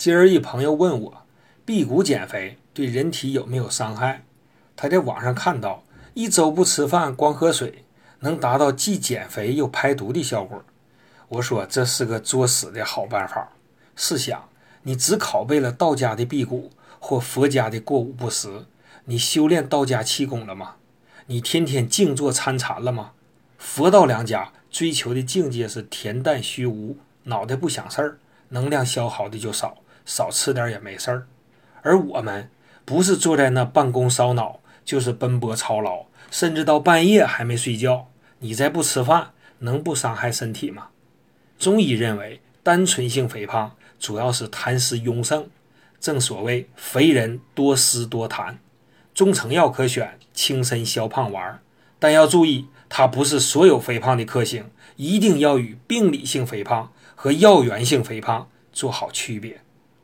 今儿一朋友问我，辟谷减肥对人体有没有伤害？他在网上看到，一周不吃饭，光喝水，能达到既减肥又排毒的效果。我说这是个作死的好办法。试想，你只拷贝了道家的辟谷或佛家的过午不食，你修炼道家气功了吗？你天天静坐参禅了吗？佛道两家追求的境界是恬淡虚无，脑袋不想事儿，能量消耗的就少。少吃点也没事儿，而我们不是坐在那办公烧脑，就是奔波操劳，甚至到半夜还没睡觉。你再不吃饭，能不伤害身体吗？中医认为，单纯性肥胖主要是痰湿壅盛，正所谓肥人多湿多痰。中成药可选清身消胖丸，但要注意，它不是所有肥胖的克星，一定要与病理性肥胖和药源性肥胖做好区别。